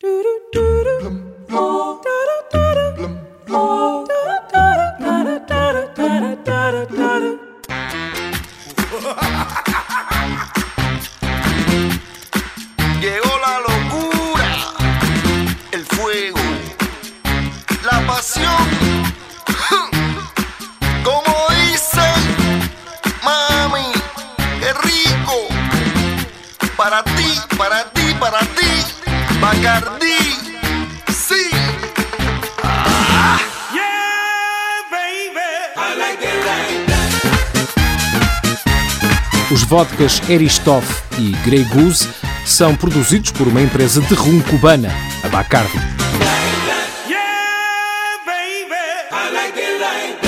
Llegó la locura, el fuego, la pasión. Como dicen, mami, qué rico. Para ti, Bacardi. Sim. Ah. Yeah, baby. Like like Os vodkas Eristoff e Grey Goose são produzidos por uma empresa de rum cubana, a Bacardi. Yeah, baby. I like it like that.